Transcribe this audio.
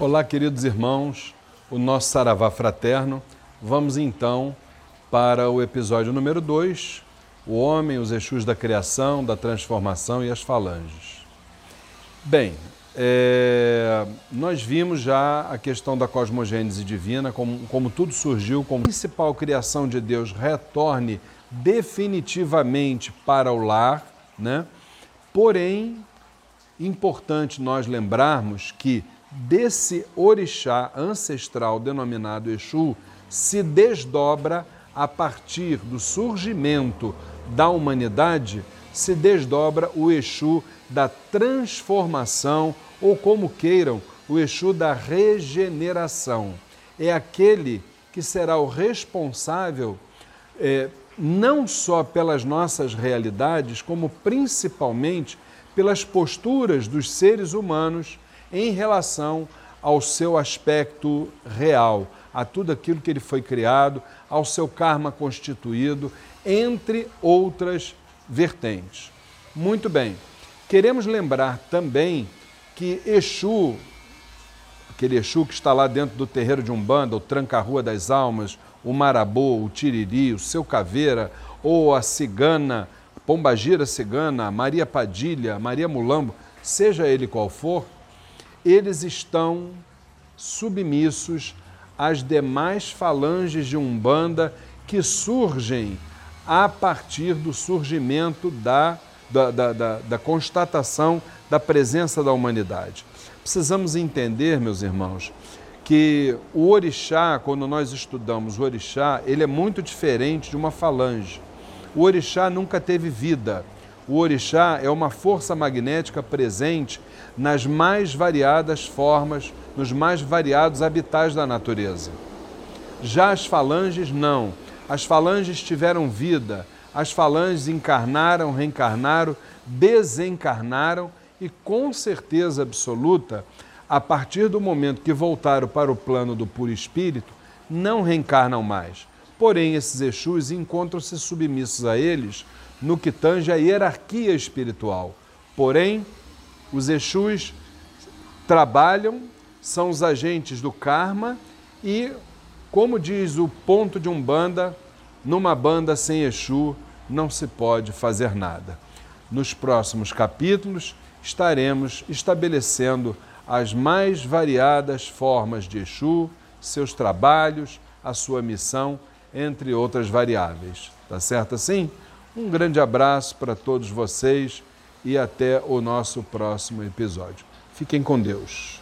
Olá, queridos irmãos, o nosso Saravá fraterno. Vamos então para o episódio número 2, o homem, os Exus da criação, da transformação e as falanges. Bem, é, nós vimos já a questão da cosmogênese divina, como, como tudo surgiu, como a principal criação de Deus retorne definitivamente para o lar, né? Porém, importante nós lembrarmos que desse orixá ancestral denominado Exu se desdobra a partir do surgimento da humanidade, se desdobra o Exu da transformação, ou como queiram, o Exu da regeneração. É aquele que será o responsável é, não só pelas nossas realidades, como principalmente pelas posturas dos seres humanos em relação ao seu aspecto real, a tudo aquilo que ele foi criado, ao seu karma constituído, entre outras vertentes. Muito bem, queremos lembrar também que Exu, aquele Exu que está lá dentro do terreiro de Umbanda, o Tranca-Rua das Almas, o Marabô, o Tiriri, o Seu Caveira, ou a Cigana, Pombagira Cigana, Maria Padilha, Maria Mulambo, seja ele qual for, eles estão submissos às demais falanges de Umbanda que surgem a partir do surgimento da, da, da, da, da constatação da presença da humanidade. Precisamos entender, meus irmãos, que o orixá, quando nós estudamos o orixá, ele é muito diferente de uma falange. O orixá nunca teve vida. O orixá é uma força magnética presente nas mais variadas formas, nos mais variados habitats da natureza. Já as falanges não. As falanges tiveram vida, as falanges encarnaram, reencarnaram, desencarnaram e com certeza absoluta, a partir do momento que voltaram para o plano do puro espírito, não reencarnam mais. Porém, esses Exus encontram-se submissos a eles no que tange a hierarquia espiritual. Porém, os Exus trabalham, são os agentes do karma e, como diz o ponto de Umbanda, numa banda sem Exu não se pode fazer nada. Nos próximos capítulos estaremos estabelecendo as mais variadas formas de Exu, seus trabalhos, a sua missão, entre outras variáveis. Tá certo assim? Um grande abraço para todos vocês e até o nosso próximo episódio. Fiquem com Deus.